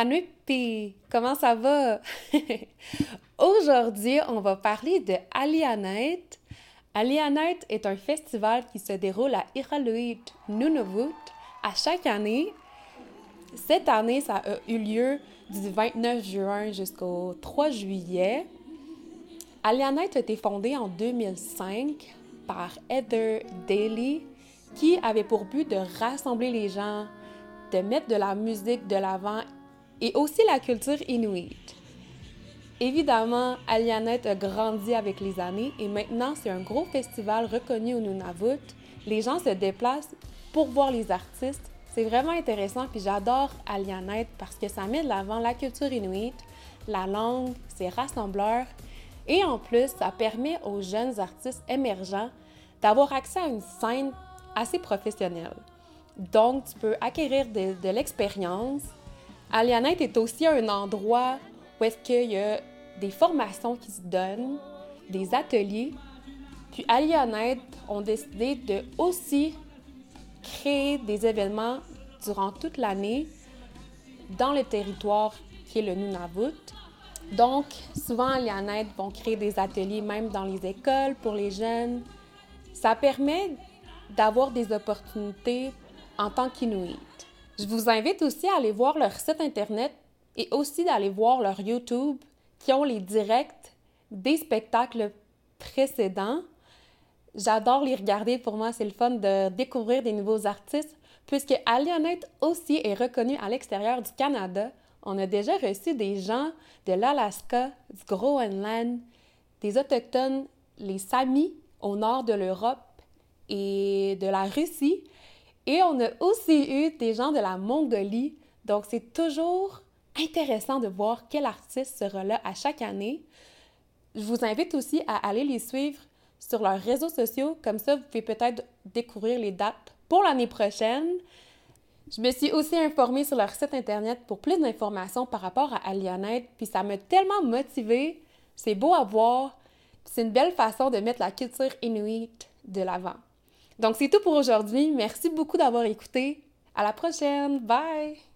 Anupi, comment ça va? Aujourd'hui, on va parler de Alianet. Alianet est un festival qui se déroule à Iraluit, Nunavut, à chaque année. Cette année, ça a eu lieu du 29 juin jusqu'au 3 juillet. Alianet a été fondée en 2005 par Heather Daly, qui avait pour but de rassembler les gens, de mettre de la musique de l'avant et aussi la culture inuite. Évidemment, Alianet a grandi avec les années et maintenant c'est un gros festival reconnu au Nunavut. Les gens se déplacent pour voir les artistes. C'est vraiment intéressant puis j'adore Alianet parce que ça met de l'avant la culture inuite, la langue, c'est rassembleur et en plus ça permet aux jeunes artistes émergents d'avoir accès à une scène assez professionnelle. Donc tu peux acquérir de, de l'expérience Alianet est aussi un endroit où est-ce y a des formations qui se donnent, des ateliers. Puis Alianet ont décidé de aussi créer des événements durant toute l'année dans le territoire qui est le Nunavut. Donc, souvent, Alianet vont créer des ateliers même dans les écoles pour les jeunes. Ça permet d'avoir des opportunités en tant qu'Inuit. Je vous invite aussi à aller voir leur site Internet et aussi d'aller voir leur YouTube qui ont les directs des spectacles précédents. J'adore les regarder. Pour moi, c'est le fun de découvrir des nouveaux artistes puisque Alionet aussi est reconnu à l'extérieur du Canada. On a déjà reçu des gens de l'Alaska, du Groenland, des Autochtones, les Samis au nord de l'Europe et de la Russie. Et on a aussi eu des gens de la Mongolie. Donc, c'est toujours intéressant de voir quel artiste sera là à chaque année. Je vous invite aussi à aller les suivre sur leurs réseaux sociaux. Comme ça, vous pouvez peut-être découvrir les dates pour l'année prochaine. Je me suis aussi informée sur leur site Internet pour plus d'informations par rapport à Alianet, puis ça m'a tellement motivée. C'est beau à voir, c'est une belle façon de mettre la culture inuite de l'avant. Donc, c'est tout pour aujourd'hui. Merci beaucoup d'avoir écouté. À la prochaine. Bye!